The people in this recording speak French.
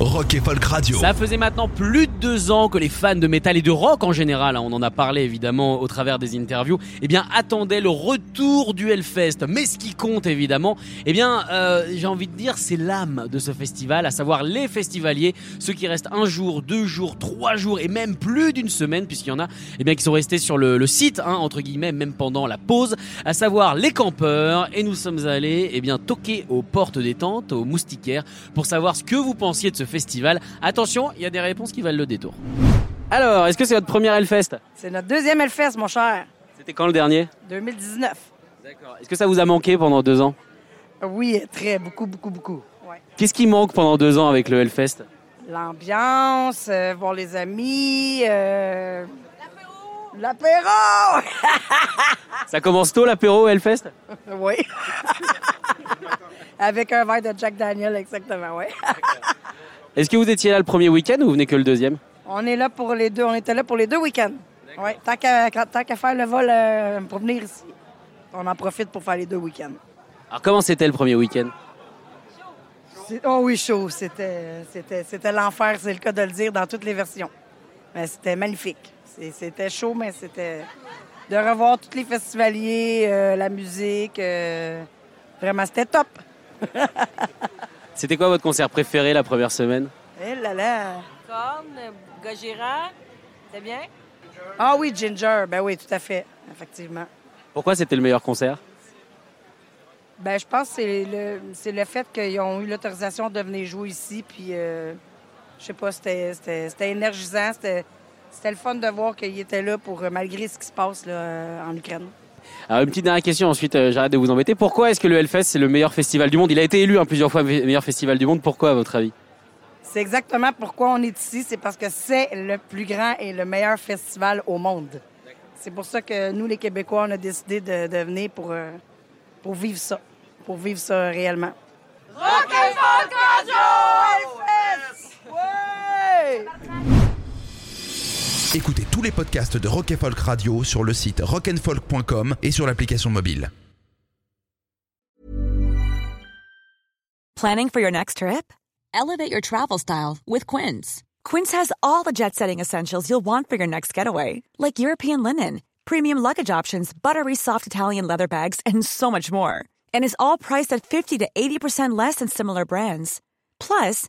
Rock et Folk Radio. Ça faisait maintenant plus de deux ans que les fans de métal et de rock en général, hein, on en a parlé évidemment au travers des interviews, eh bien attendaient le retour du Hellfest. Mais ce qui compte évidemment, eh bien euh, j'ai envie de dire c'est l'âme de ce festival, à savoir les festivaliers, ceux qui restent un jour, deux jours, trois jours et même plus d'une semaine, puisqu'il y en a eh bien qui sont restés sur le, site hein, entre guillemets même pendant la pause, à savoir les campeurs. Et nous sommes allés eh bien toquer aux portes des tentes, aux moustiquaires, pour savoir ce que vous pensiez de ce festival. Attention, il y a des réponses qui valent le détour. Alors, est-ce que c'est votre première Hellfest? C'est notre deuxième Hellfest, mon cher. C'était quand le dernier? 2019. D'accord. Est-ce que ça vous a manqué pendant deux ans? Oui, très, beaucoup, beaucoup, beaucoup. Ouais. Qu'est-ce qui manque pendant deux ans avec le Hellfest? L'ambiance, euh, voir les amis. Euh... L'apéro! Ça commence tôt l'apéro Hellfest? Oui. Avec un verre de Jack Daniel, exactement, oui. Est-ce que vous étiez là le premier week-end ou vous venez que le deuxième On est là pour les deux. On était là pour les deux week-ends. Oui. Tant qu'à faire le vol euh, pour venir ici, on en profite pour faire les deux week-ends. Alors comment c'était le premier week-end? Oh oui, chaud. C'était, l'enfer, c'est le cas de le dire, dans toutes les versions. Mais c'était magnifique. C'était chaud, mais c'était de revoir tous les festivaliers, euh, la musique. euh, vraiment, c'était top. C'était quoi votre concert préféré la première semaine? Eh là là. Corne, Gojira, c'est bien? Ah oui, Ginger. Ben oui, tout à fait. Effectivement. Pourquoi c'était le meilleur concert? Ben, je pense que c'est le, c'est le fait qu'ils ont eu l'autorisation de venir jouer ici. Puis, euh, je sais pas, c'était, c'était, c'était énergisant. C'était, c'était le fun de voir qu'ils étaient là pour, malgré ce qui se passe là, en Ukraine. Alors une petite dernière question, ensuite euh, j'arrête de vous embêter. Pourquoi est-ce que le Hellfest c'est le meilleur festival du monde? Il a été élu hein, plusieurs fois me- meilleur festival du monde. Pourquoi à votre avis? C'est exactement pourquoi on est ici. C'est parce que c'est le plus grand et le meilleur festival au monde. C'est pour ça que nous, les Québécois, on a décidé de, de venir pour, euh, pour vivre ça, pour vivre ça réellement. Écoutez tous les podcasts de Rock Folk Radio sur le site rockandfolk.com et sur l'application mobile. Planning for your next trip? Elevate your travel style with Quince. Quince has all the jet setting essentials you'll want for your next getaway, like European linen, premium luggage options, buttery soft Italian leather bags, and so much more. And is all priced at 50 to 80% less than similar brands. Plus,